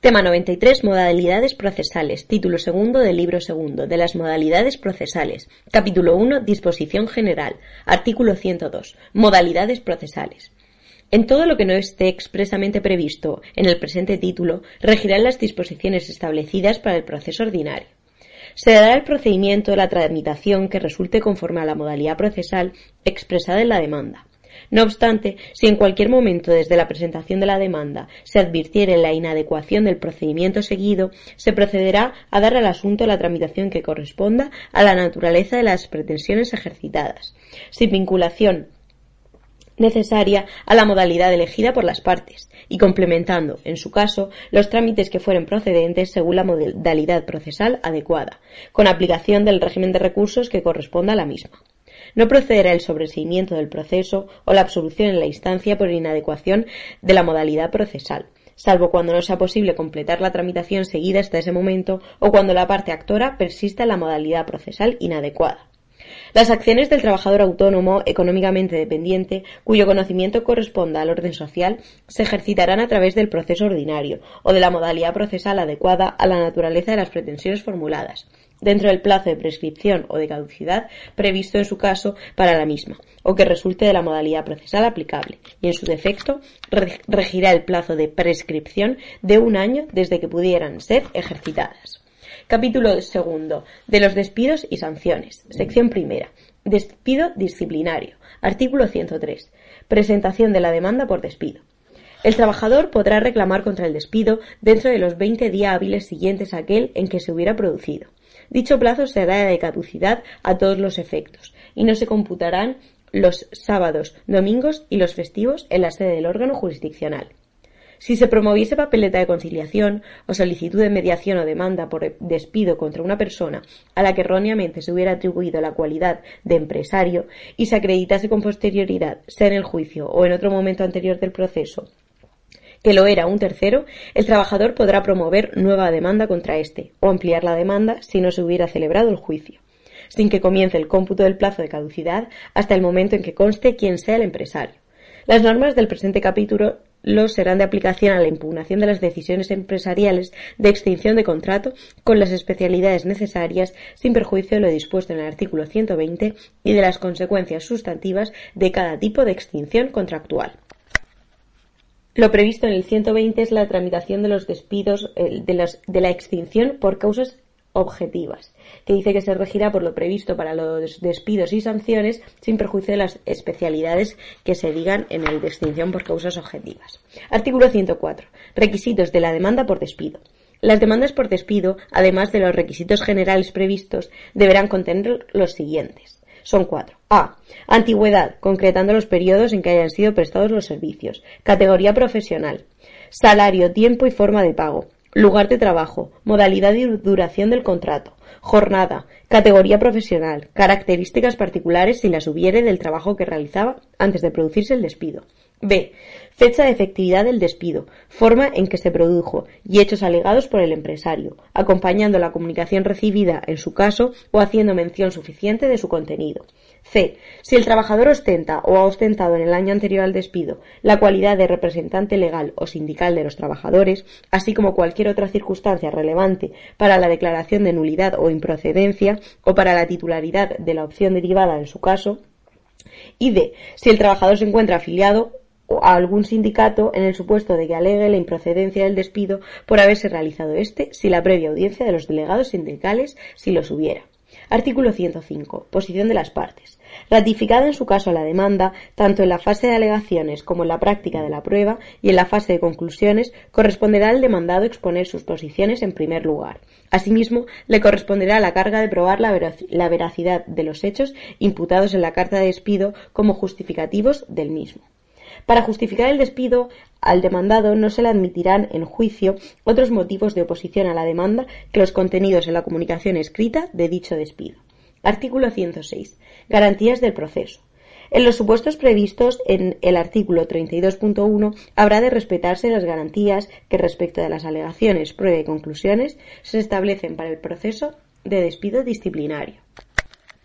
Tema 93. Modalidades procesales. Título segundo del libro segundo de las modalidades procesales. Capítulo 1. Disposición general. Artículo 102. Modalidades procesales. En todo lo que no esté expresamente previsto en el presente título, regirán las disposiciones establecidas para el proceso ordinario. Se dará el procedimiento de la tramitación que resulte conforme a la modalidad procesal expresada en la demanda. No obstante, si en cualquier momento desde la presentación de la demanda se advirtiere la inadecuación del procedimiento seguido, se procederá a dar al asunto la tramitación que corresponda a la naturaleza de las pretensiones ejercitadas, sin vinculación necesaria a la modalidad elegida por las partes y complementando, en su caso, los trámites que fueren procedentes según la modalidad procesal adecuada, con aplicación del régimen de recursos que corresponda a la misma. No procederá el sobreseimiento del proceso o la absolución en la instancia por inadecuación de la modalidad procesal, salvo cuando no sea posible completar la tramitación seguida hasta ese momento o cuando la parte actora persista en la modalidad procesal inadecuada. Las acciones del trabajador autónomo económicamente dependiente, cuyo conocimiento corresponda al orden social, se ejercitarán a través del proceso ordinario o de la modalidad procesal adecuada a la naturaleza de las pretensiones formuladas, dentro del plazo de prescripción o de caducidad previsto en su caso para la misma, o que resulte de la modalidad procesal aplicable, y en su defecto regirá el plazo de prescripción de un año desde que pudieran ser ejercitadas. Capítulo segundo. De los despidos y sanciones. Sección primera. Despido disciplinario. Artículo 103. Presentación de la demanda por despido. El trabajador podrá reclamar contra el despido dentro de los 20 días hábiles siguientes a aquel en que se hubiera producido. Dicho plazo será de caducidad a todos los efectos y no se computarán los sábados, domingos y los festivos en la sede del órgano jurisdiccional. Si se promoviese papeleta de conciliación o solicitud de mediación o demanda por despido contra una persona a la que erróneamente se hubiera atribuido la cualidad de empresario y se acreditase con posterioridad, sea en el juicio o en otro momento anterior del proceso, que lo era un tercero, el trabajador podrá promover nueva demanda contra éste o ampliar la demanda si no se hubiera celebrado el juicio, sin que comience el cómputo del plazo de caducidad hasta el momento en que conste quién sea el empresario. Las normas del presente capítulo serán de aplicación a la impugnación de las decisiones empresariales de extinción de contrato con las especialidades necesarias sin perjuicio de lo dispuesto en el artículo 120 y de las consecuencias sustantivas de cada tipo de extinción contractual. Lo previsto en el 120 es la tramitación de los despidos de, la extinción por causas objetivas, que dice que se regirá por lo previsto para los despidos y sanciones sin perjuicio de las especialidades que se digan en el de extinción por causas objetivas. Artículo 104. Requisitos de la demanda por despido. Las demandas por despido, además de los requisitos generales previstos, deberán contener los siguientes son cuatro. A. Antigüedad, concretando los periodos en que hayan sido prestados los servicios. Categoría profesional. Salario, tiempo y forma de pago. Lugar de trabajo. Modalidad y duración del contrato. Jornada. Categoría profesional. Características particulares si las hubiere del trabajo que realizaba antes de producirse el despido. B. Fecha de efectividad del despido, forma en que se produjo y hechos alegados por el empresario, acompañando la comunicación recibida en su caso o haciendo mención suficiente de su contenido. C. Si el trabajador ostenta o ha ostentado en el año anterior al despido la cualidad de representante legal o sindical de los trabajadores, así como cualquier otra circunstancia relevante para la declaración de nulidad o improcedencia o para la titularidad de la opción derivada en su caso, y D. Si el trabajador se encuentra afiliado a algún sindicato en el supuesto de que alegue la improcedencia del despido por haberse realizado éste sin la previa audiencia de los delegados sindicales si los hubiera. Artículo 105. Posición de las partes. Ratificada en su caso la demanda, tanto en la fase de alegaciones como en la práctica de la prueba y en la fase de conclusiones, corresponderá al demandado exponer sus posiciones en primer lugar. Asimismo, le corresponderá la carga de probar la, veracidad de los hechos imputados en la carta de despido como justificativos del mismo. Para justificar el despido, al demandado no se le admitirán en juicio otros motivos de oposición a la demanda que los contenidos en la comunicación escrita de dicho despido. Artículo 106. Garantías del proceso. En los supuestos previstos en el artículo 32.1 habrá de respetarse las garantías que respecto de las alegaciones, prueba y conclusiones se establecen para el proceso de despido disciplinario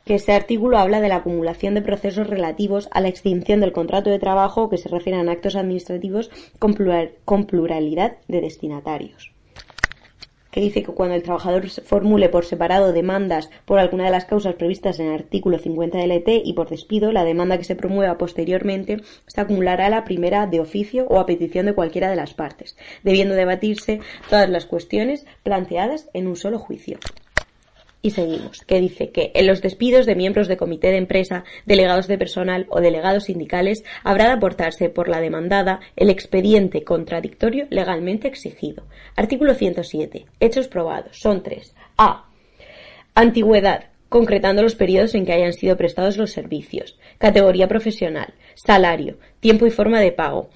que este artículo habla de la acumulación de procesos relativos a la extinción del contrato de trabajo que se refieren a actos administrativos con, pluralidad de destinatarios que dice que cuando el trabajador formule por separado demandas por alguna de las causas previstas en el artículo 50 del ET y por despido, la demanda que se promueva posteriormente se acumulará la primera de oficio o a petición de cualquiera de las partes, debiendo debatirse todas las cuestiones planteadas en un solo juicio. Y seguimos, que dice que en los despidos de miembros de comité de empresa, delegados de personal o delegados sindicales habrá de aportarse por la demandada el expediente contradictorio legalmente exigido. Artículo 107. Hechos probados. Son tres. A. Antigüedad, concretando los periodos en que hayan sido prestados los servicios. Categoría profesional. Salario. Tiempo y forma de pago.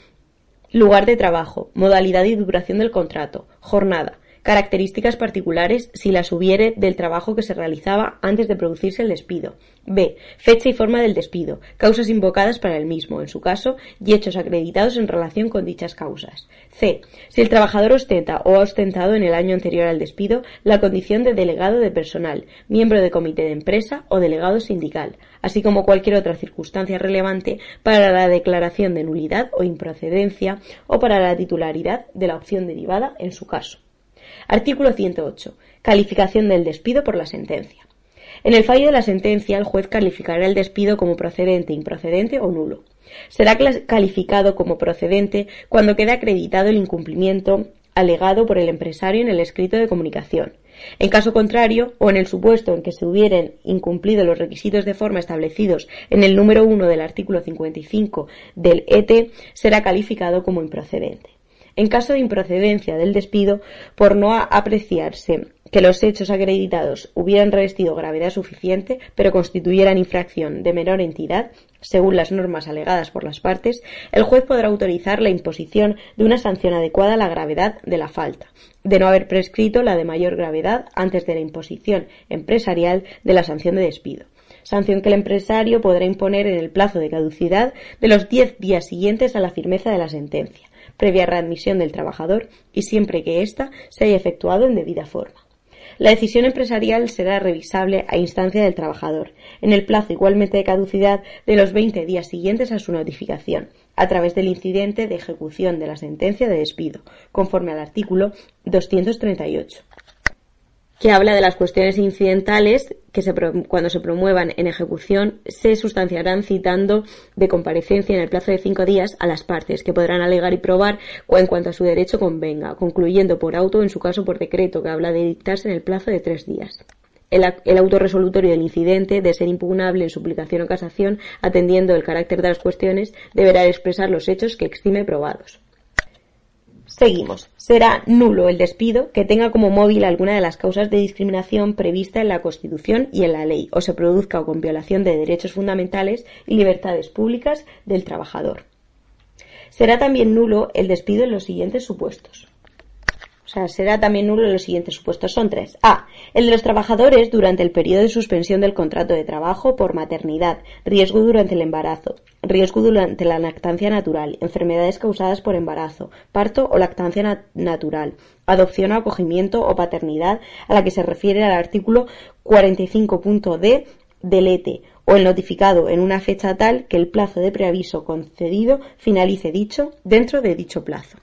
Lugar de trabajo. Modalidad y duración del contrato. Jornada características particulares si las hubiere del trabajo que se realizaba antes de producirse el despido. B. Fecha y forma del despido, causas invocadas para el mismo, en su caso, y hechos acreditados en relación con dichas causas. C. Si el trabajador ostenta o ha ostentado en el año anterior al despido la condición de delegado de personal, miembro de comité de empresa o delegado sindical, así como cualquier otra circunstancia relevante para la declaración de nulidad o improcedencia o para la titularidad de la opción derivada en su caso. Artículo 108. Calificación del despido por la sentencia. En el fallo de la sentencia, el juez calificará el despido como procedente, improcedente o nulo. Será calificado como procedente cuando quede acreditado el incumplimiento alegado por el empresario en el escrito de comunicación. En caso contrario, o en el supuesto en que se hubieran incumplido los requisitos de forma establecidos en el número 1 del artículo 55 del ET, será calificado como improcedente en caso de improcedencia del despido por no apreciarse que los hechos acreditados hubieran revestido gravedad suficiente, pero constituyeran infracción de menor entidad, según las normas alegadas por las partes, el juez podrá autorizar la imposición de una sanción adecuada a la gravedad de la falta, de no haber prescrito la de mayor gravedad antes de la imposición empresarial de la sanción de despido sanción que el empresario podrá imponer en el plazo de caducidad de los diez días siguientes a la firmeza de la sentencia, previa readmisión del trabajador y siempre que ésta se haya efectuado en debida forma. La decisión empresarial será revisable a instancia del trabajador, en el plazo igualmente de caducidad de los 20 días siguientes a su notificación, a través del incidente de ejecución de la sentencia de despido, conforme al artículo 238 que habla de las cuestiones incidentales que cuando se promuevan en ejecución se sustanciarán citando de comparecencia en el plazo de cinco días a las partes, que podrán alegar y probar en cuanto a su derecho convenga, concluyendo por auto, en su caso por decreto, que habla de dictarse en el plazo de tres días. El, el auto resolutorio del incidente, de ser impugnable en suplicación o casación, atendiendo el carácter de las cuestiones, deberá expresar los hechos que exime probados. Seguimos. Será nulo el despido que tenga como móvil alguna de las causas de discriminación prevista en la Constitución y en la ley, o se produzca con violación de derechos fundamentales y libertades públicas del trabajador. Será también nulo el despido en los siguientes supuestos. Sea, será también nulo en los siguientes supuestos. Son tres. A. El de los trabajadores durante el periodo de suspensión del contrato de trabajo por maternidad, riesgo durante el embarazo, riesgo durante la lactancia natural, enfermedades causadas por embarazo, parto o lactancia natural, adopción o acogimiento o paternidad a la que se refiere el artículo 45.d del ETE o el notificado en una fecha tal que el plazo de preaviso concedido finalice dicho dentro de dicho plazo.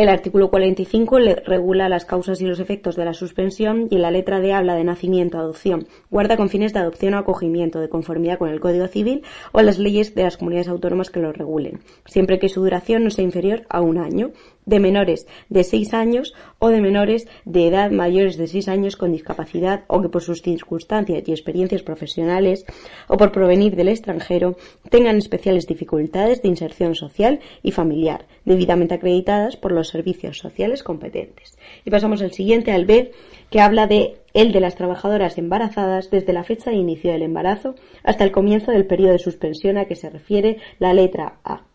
El artículo 45 regula las causas y los efectos de la suspensión y en la letra D habla de nacimiento, adopción, guarda con fines de adopción o acogimiento de conformidad con el Código Civil o las leyes de las comunidades autónomas que lo regulen, siempre que su duración no sea inferior a un año de menores de 6 años o de menores de edad mayores de 6 años con discapacidad o que por sus circunstancias y experiencias profesionales o por provenir del extranjero tengan especiales dificultades de inserción social y familiar, debidamente acreditadas por los servicios sociales competentes. Y pasamos al siguiente, al B, que habla de el de las trabajadoras embarazadas desde la fecha de inicio del embarazo hasta el comienzo del periodo de suspensión a que se refiere la letra A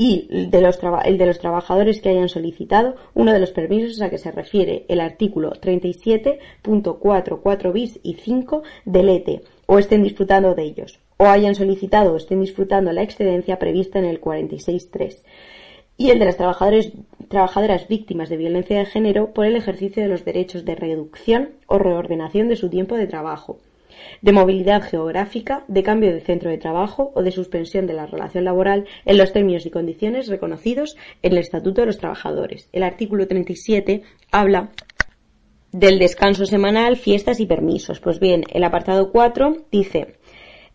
y de los el de los trabajadores que hayan solicitado uno de los permisos a que se refiere el artículo 37.44 bis y 5 del ETE o estén disfrutando de ellos, o hayan solicitado o estén disfrutando la excedencia prevista en el 46.3 y el de las trabajadoras víctimas de violencia de género por el ejercicio de los derechos de reducción o reordenación de su tiempo de trabajo, de movilidad geográfica, de cambio de centro de trabajo o de suspensión de la relación laboral en los términos y condiciones reconocidos en el Estatuto de los Trabajadores. El artículo 37 habla del descanso semanal, fiestas y permisos. Pues bien, el apartado 4 dice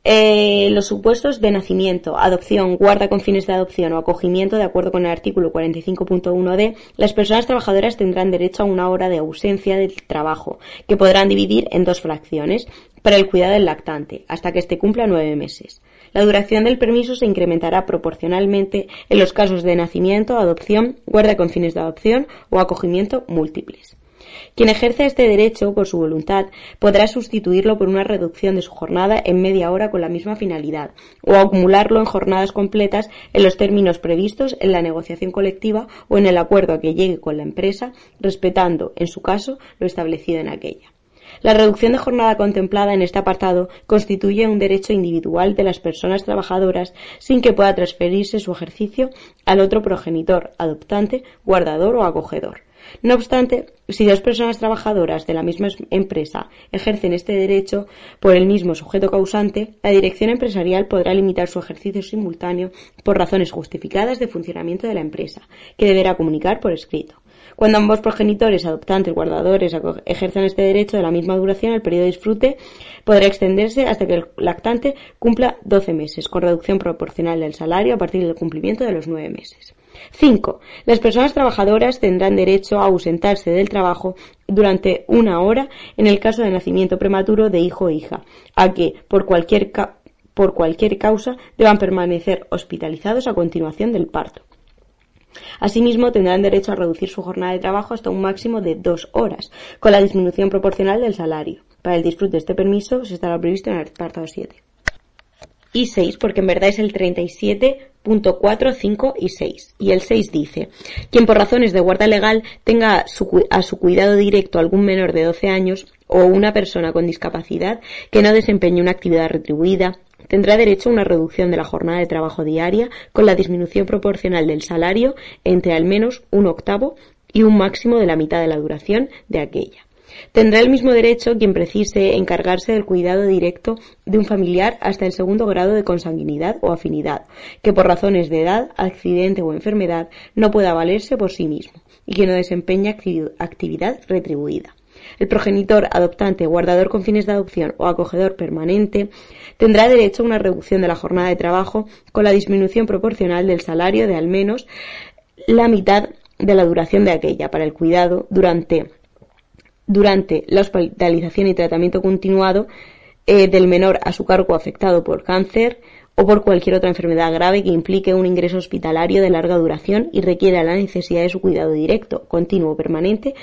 eh, los supuestos de nacimiento, adopción, guarda con fines de adopción o acogimiento, de acuerdo con el artículo 45.1d, las personas trabajadoras tendrán derecho a una hora de ausencia del trabajo, que podrán dividir en dos fracciones, para el cuidado del lactante, hasta que éste cumpla nueve meses. La duración del permiso se incrementará proporcionalmente en los casos de nacimiento, adopción, guarda con fines de adopción o acogimiento múltiples. Quien ejerce este derecho por su voluntad podrá sustituirlo por una reducción de su jornada en media hora con la misma finalidad, o acumularlo en jornadas completas en los términos previstos en la negociación colectiva o en el acuerdo a que llegue con la empresa, respetando, en su caso, lo establecido en aquella. La reducción de jornada contemplada en este apartado constituye un derecho individual de las personas trabajadoras sin que pueda transferirse su ejercicio al otro progenitor, adoptante, guardador o acogedor. No obstante, si dos personas trabajadoras de la misma empresa ejercen este derecho por el mismo sujeto causante, la dirección empresarial podrá limitar su ejercicio simultáneo por razones justificadas de funcionamiento de la empresa, que deberá comunicar por escrito. Cuando ambos progenitores, adoptantes, guardadores, ejerzan este derecho de la misma duración, el periodo de disfrute podrá extenderse hasta que el lactante cumpla 12 meses, con reducción proporcional del salario a partir del cumplimiento de los 9 meses. 5. Las personas trabajadoras tendrán derecho a ausentarse del trabajo durante una hora en el caso de nacimiento prematuro de hijo o hija, a que, por cualquier, por cualquier causa, deban permanecer hospitalizados a continuación del parto. Asimismo, tendrán derecho a reducir su jornada de trabajo hasta un máximo de dos horas, con la disminución proporcional del salario. Para el disfrute de este permiso se estará previsto en el apartado 7. Y 6, porque en verdad es el 37.4, 5 y 6. Y el 6 dice, quien por razones de guarda legal tenga a su cuidado directo algún menor de 12 años o una persona con discapacidad que no desempeñe una actividad retribuida, tendrá derecho a una reducción de la jornada de trabajo diaria con la disminución proporcional del salario entre al menos un octavo y un máximo de la mitad de la duración de aquella. Tendrá el mismo derecho quien precise encargarse del cuidado directo de un familiar hasta el segundo grado de consanguinidad o afinidad, que por razones de edad, accidente o enfermedad no pueda valerse por sí mismo y que no desempeña actividad retribuida. El progenitor, adoptante, guardador con fines de adopción o acogedor permanente tendrá derecho a una reducción de la jornada de trabajo con la disminución proporcional del salario de al menos la mitad de la duración de aquella para el cuidado durante, durante la hospitalización y tratamiento continuado eh, del menor a su cargo afectado por cáncer, o por cualquier otra enfermedad grave que implique un ingreso hospitalario de larga duración y requiera la necesidad de su cuidado directo, continuo permanente,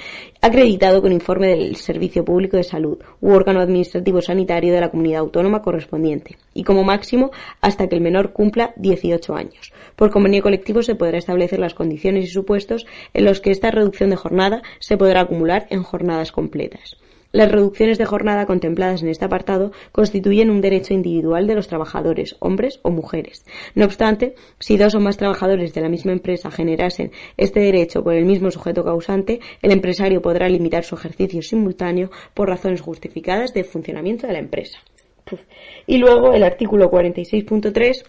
acreditado con informe del Servicio Público de Salud u órgano administrativo sanitario de la comunidad autónoma correspondiente, y como máximo hasta que el menor cumpla 18 años. Por convenio colectivo se podrá establecer las condiciones y supuestos en los que esta reducción de jornada se podrá acumular en jornadas completas. Las reducciones de jornada contempladas en este apartado constituyen un derecho individual de los trabajadores, hombres o mujeres. No obstante, si dos o más trabajadores de la misma empresa generasen este derecho por el mismo sujeto causante, el empresario podrá limitar su ejercicio simultáneo por razones justificadas de funcionamiento de la empresa. Y luego el artículo 46.3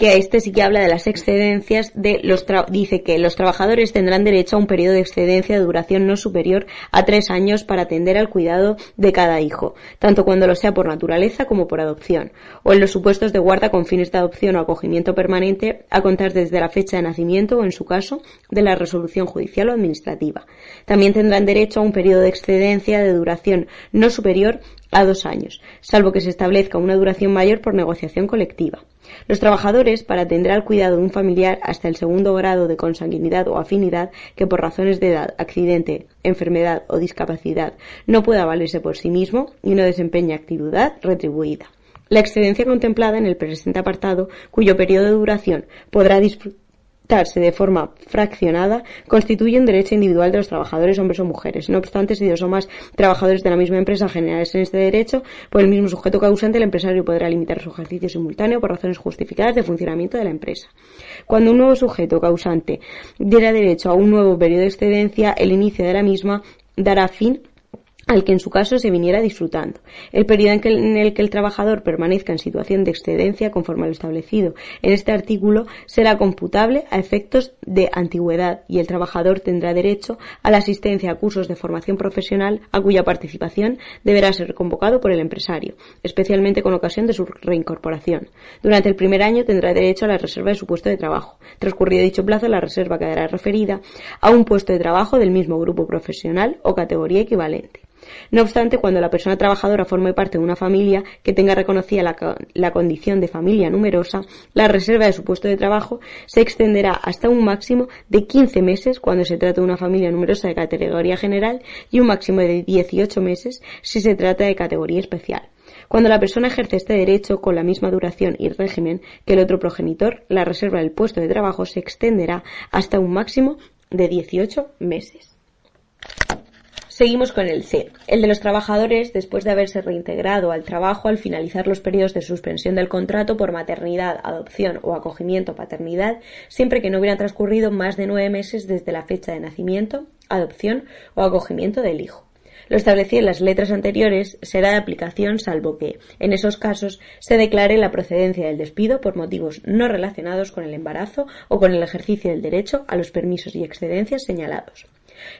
que este sí que habla de las excedencias de los dice que los trabajadores tendrán derecho a un periodo de excedencia de duración no superior a tres años para atender al cuidado de cada hijo, tanto cuando lo sea por naturaleza como por adopción, o en los supuestos de guarda con fines de adopción o acogimiento permanente a contar desde la fecha de nacimiento o en su caso de la resolución judicial o administrativa. También tendrán derecho a un periodo de excedencia de duración no superior a dos años, salvo que se establezca una duración mayor por negociación colectiva. Los trabajadores, para atender al cuidado de un familiar hasta el segundo grado de consanguinidad o afinidad que por razones de edad, accidente, enfermedad o discapacidad no pueda valerse por sí mismo y no desempeña actividad retribuida. La excedencia contemplada en el presente apartado, cuyo periodo de duración podrá de forma fraccionada, constituye un derecho individual de los trabajadores, hombres o mujeres. No obstante, si dos o más trabajadores de la misma empresa generales en este derecho, por el mismo sujeto causante, el empresario podrá limitar su ejercicio simultáneo por razones justificadas de funcionamiento de la empresa. Cuando un nuevo sujeto causante diera derecho a un nuevo periodo de excedencia, el inicio de la misma dará fin al que en su caso se viniera disfrutando. El periodo en, el que el trabajador permanezca en situación de excedencia conforme a lo establecido en este artículo será computable a efectos de antigüedad y el trabajador tendrá derecho a la asistencia a cursos de formación profesional a cuya participación deberá ser convocado por el empresario, especialmente con ocasión de su reincorporación. Durante el primer año tendrá derecho a la reserva de su puesto de trabajo. Transcurrido dicho plazo, la reserva quedará referida a un puesto de trabajo del mismo grupo profesional o categoría equivalente. No obstante, cuando la persona trabajadora forme parte de una familia que tenga reconocida la, condición de familia numerosa, la reserva de su puesto de trabajo se extenderá hasta un máximo de 15 meses cuando se trata de una familia numerosa de categoría general y un máximo de 18 meses si se trata de categoría especial. Cuando la persona ejerce este derecho con la misma duración y régimen que el otro progenitor, la reserva del puesto de trabajo se extenderá hasta un máximo de 18 meses. Seguimos con el C, el de los trabajadores después de haberse reintegrado al trabajo al finalizar los periodos de suspensión del contrato por maternidad, adopción o acogimiento paternidad, siempre que no hubieran transcurrido más de nueve meses desde la fecha de nacimiento, adopción o acogimiento del hijo. Lo establecido en las letras anteriores será de aplicación salvo que, en esos casos, se declare la procedencia del despido por motivos no relacionados con el embarazo o con el ejercicio del derecho a los permisos y excedencias señalados.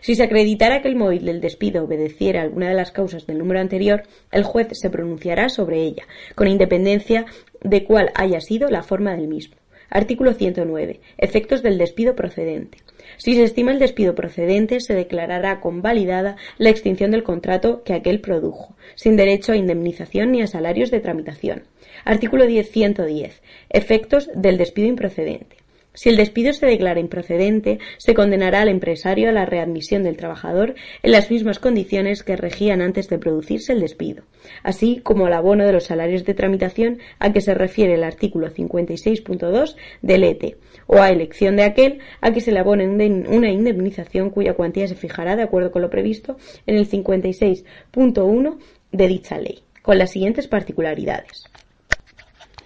Si se acreditara que el móvil del despido obedeciera a alguna de las causas del número anterior, el juez se pronunciará sobre ella, con independencia de cuál haya sido la forma del mismo. Artículo 109. Efectos del despido procedente. Si se estima el despido procedente, se declarará convalidada la extinción del contrato que aquel produjo, sin derecho a indemnización ni a salarios de tramitación. Artículo 110. Efectos del despido improcedente. Si el despido se declara improcedente, se condenará al empresario a la readmisión del trabajador en las mismas condiciones que regían antes de producirse el despido, así como al abono de los salarios de tramitación a que se refiere el artículo 56.2 del ETE, o a elección de aquel a que se le abone una indemnización cuya cuantía se fijará de acuerdo con lo previsto en el 56.1 de dicha ley, con las siguientes particularidades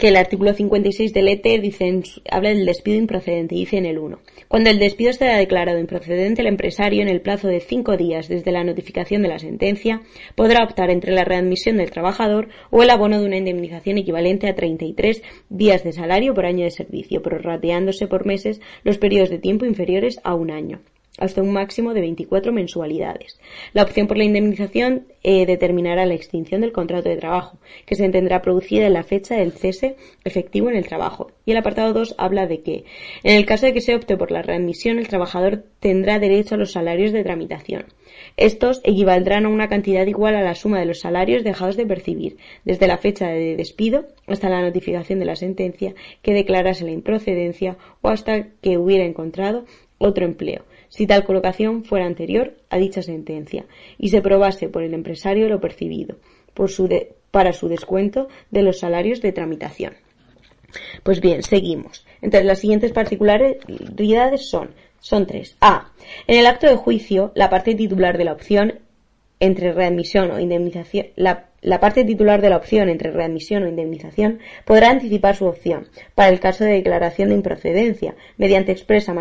que el artículo 56 del ET dice habla del despido improcedente, dice en el 1. Cuando el despido esté declarado improcedente, el empresario, en el plazo de cinco días desde la notificación de la sentencia, podrá optar entre la readmisión del trabajador o el abono de una indemnización equivalente a 33 días de salario por año de servicio, prorrateándose por meses los periodos de tiempo inferiores a un año hasta un máximo de 24 mensualidades. La opción por la indemnización eh, determinará la extinción del contrato de trabajo, que se entenderá producida en la fecha del cese efectivo en el trabajo. Y el apartado 2 habla de que, en el caso de que se opte por la readmisión, el trabajador tendrá derecho a los salarios de tramitación. Estos equivaldrán a una cantidad igual a la suma de los salarios dejados de percibir, desde la fecha de despido hasta la notificación de la sentencia que declarase la improcedencia o hasta que hubiera encontrado otro empleo si tal colocación fuera anterior a dicha sentencia y se probase por el empresario lo percibido para su descuento de los salarios de tramitación. Pues bien, seguimos. Entre las siguientes particularidades son, son tres. A. En el acto de juicio, la parte titular de la opción entre readmisión o indemnización, la, parte titular de la opción entre readmisión o indemnización podrá anticipar su opción para el caso de declaración de improcedencia mediante expresa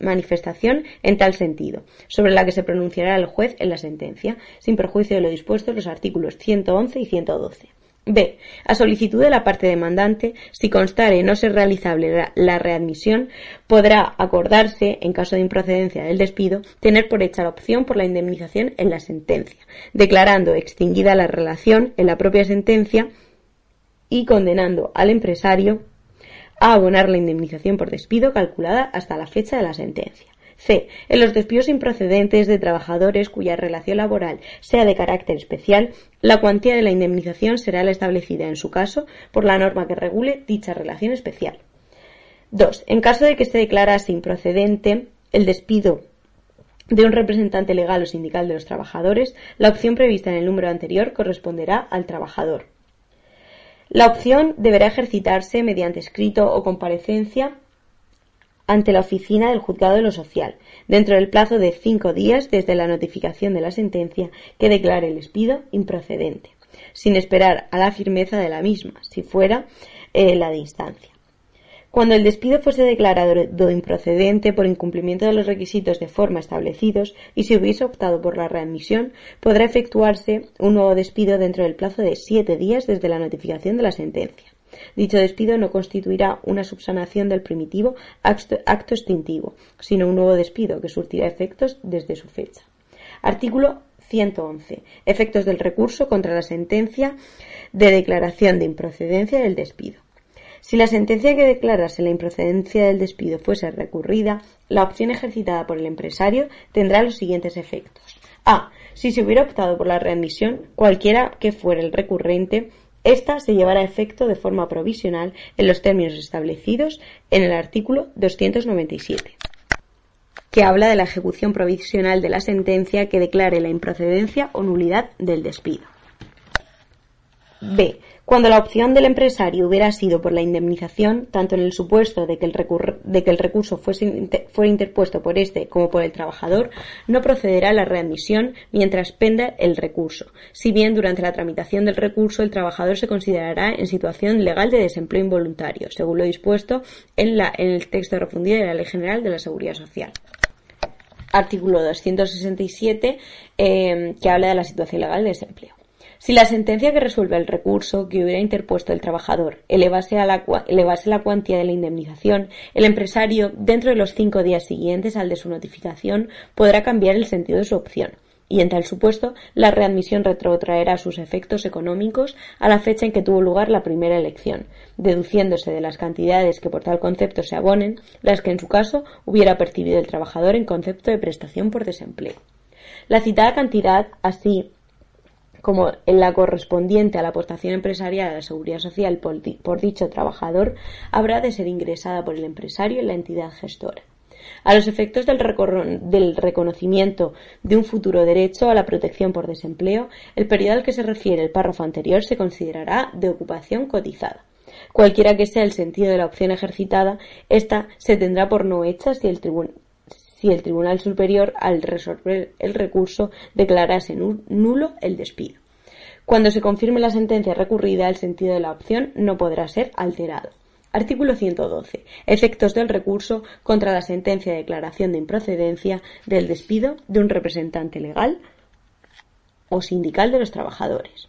manifestación en tal sentido, sobre la que se pronunciará el juez en la sentencia, sin perjuicio de lo dispuesto en los artículos 111 y 112. B. A solicitud de la parte demandante, si constare no ser realizable la, readmisión, podrá acordarse, en caso de improcedencia del despido, tener por hecha la opción por la indemnización en la sentencia, declarando extinguida la relación en la propia sentencia y condenando al empresario a abonar la indemnización por despido calculada hasta la fecha de la sentencia. C. En los despidos improcedentes de trabajadores cuya relación laboral sea de carácter especial, la cuantía de la indemnización será la establecida en su caso por la norma que regule dicha relación especial. 2. En caso de que se declarase improcedente el despido de un representante legal o sindical de los trabajadores, la opción prevista en el número anterior corresponderá al trabajador. La opción deberá ejercitarse mediante escrito o comparecencia ante la oficina del juzgado de lo social, dentro del plazo de cinco días desde la notificación de la sentencia que declare el despido improcedente, sin esperar a la firmeza de la misma, si fuera eh, la de instancia. Cuando el despido fuese declarado improcedente por incumplimiento de los requisitos de forma establecidos y se hubiese optado por la readmisión, podrá efectuarse un nuevo despido dentro del plazo de siete días desde la notificación de la sentencia. Dicho despido no constituirá una subsanación del primitivo acto, extintivo, sino un nuevo despido que surtirá efectos desde su fecha. Artículo 111. Efectos del recurso contra la sentencia de declaración de improcedencia del despido. Si la sentencia que declarase la improcedencia del despido fuese recurrida, la opción ejercitada por el empresario tendrá los siguientes efectos. A. Si se hubiera optado por la readmisión, cualquiera que fuera el recurrente, esta se llevará a efecto de forma provisional en los términos establecidos en el artículo 297, que habla de la ejecución provisional de la sentencia que declare la improcedencia o nulidad del despido. B. Cuando la opción del empresario hubiera sido por la indemnización, tanto en el supuesto de que el, recurso fuera interpuesto por éste como por el trabajador, no procederá la readmisión mientras penda el recurso, si bien durante la tramitación del recurso el trabajador se considerará en situación legal de desempleo involuntario, según lo dispuesto en, el texto refundido de la Ley General de la Seguridad Social artículo 267, eh, que habla de la situación legal de desempleo. Si la sentencia que resuelve el recurso que hubiera interpuesto el trabajador elevase, la, la cuantía de la indemnización, el empresario, dentro de los cinco días siguientes al de su notificación, podrá cambiar el sentido de su opción y en tal supuesto la readmisión retrotraerá sus efectos económicos a la fecha en que tuvo lugar la primera elección, deduciéndose de las cantidades que por tal concepto se abonen las que en su caso hubiera percibido el trabajador en concepto de prestación por desempleo. La citada cantidad, así como en la correspondiente a la aportación empresarial a la seguridad social por, dicho trabajador, habrá de ser ingresada por el empresario en la entidad gestora. A los efectos del, del, reconocimiento de un futuro derecho a la protección por desempleo, el periodo al que se refiere el párrafo anterior se considerará de ocupación cotizada. Cualquiera que sea el sentido de la opción ejercitada, ésta se tendrá por no hecha si el, si el Tribunal Superior, al resolver el recurso, declarase nulo el despido. Cuando se confirme la sentencia recurrida, el sentido de la opción no podrá ser alterado. Artículo 112. Efectos del recurso contra la sentencia de declaración de improcedencia del despido de un representante legal o sindical de los trabajadores.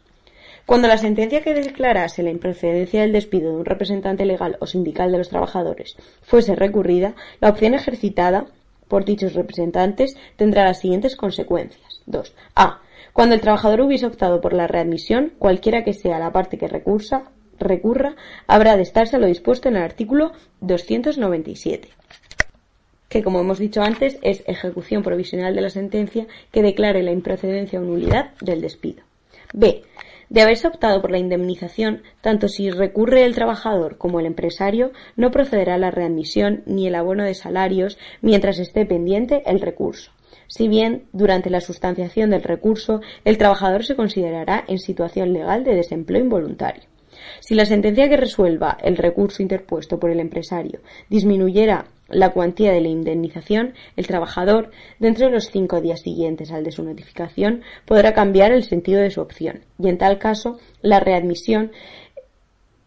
Cuando la sentencia que declarase la improcedencia del despido de un representante legal o sindical de los trabajadores fuese recurrida, la opción ejercitada por dichos representantes tendrá las siguientes consecuencias. 2. A. Cuando el trabajador hubiese optado por la readmisión, cualquiera que sea la parte que recursa, recurra, habrá de estarse a lo dispuesto en el artículo 297 que como hemos dicho antes es ejecución provisional de la sentencia que declare la improcedencia o nulidad del despido. B. De haberse optado por la indemnización, tanto si recurre el trabajador como el empresario, no procederá la readmisión ni el abono de salarios mientras esté pendiente el recurso. Si bien, durante la sustanciación del recurso, el trabajador se considerará en situación legal de desempleo involuntario. Si la sentencia que resuelva el recurso interpuesto por el empresario disminuyera la cuantía de la indemnización, el trabajador, dentro de los cinco días siguientes al de su notificación, podrá cambiar el sentido de su opción y, en tal caso, la readmisión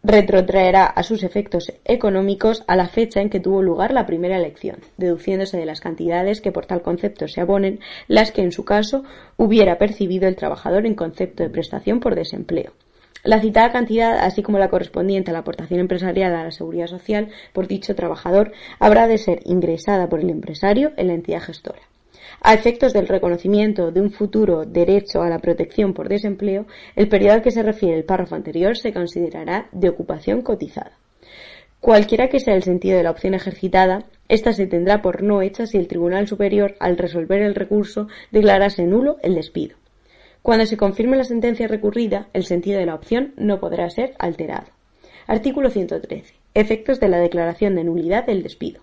retrotraerá a sus efectos económicos a la fecha en que tuvo lugar la primera elección, deduciéndose de las cantidades que por tal concepto se abonen las que en su caso hubiera percibido el trabajador en concepto de prestación por desempleo. La citada cantidad, así como la correspondiente a la aportación empresarial a la seguridad social por dicho trabajador, habrá de ser ingresada por el empresario en la entidad gestora. A efectos del reconocimiento de un futuro derecho a la protección por desempleo, el periodo al que se refiere el párrafo anterior se considerará de ocupación cotizada. Cualquiera que sea el sentido de la opción ejercitada, ésta se tendrá por no hecha si el Tribunal Superior, al resolver el recurso, declarase nulo el despido. Cuando se confirme la sentencia recurrida, el sentido de la opción no podrá ser alterado. Artículo 113. Efectos de la declaración de nulidad del despido.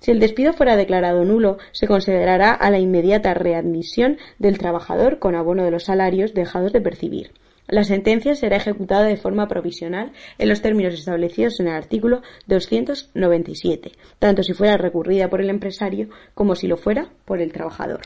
Si el despido fuera declarado nulo, se considerará a la inmediata readmisión del trabajador con abono de los salarios dejados de percibir. La sentencia será ejecutada de forma provisional en los términos establecidos en el artículo 297, tanto si fuera recurrida por el empresario como si lo fuera por el trabajador.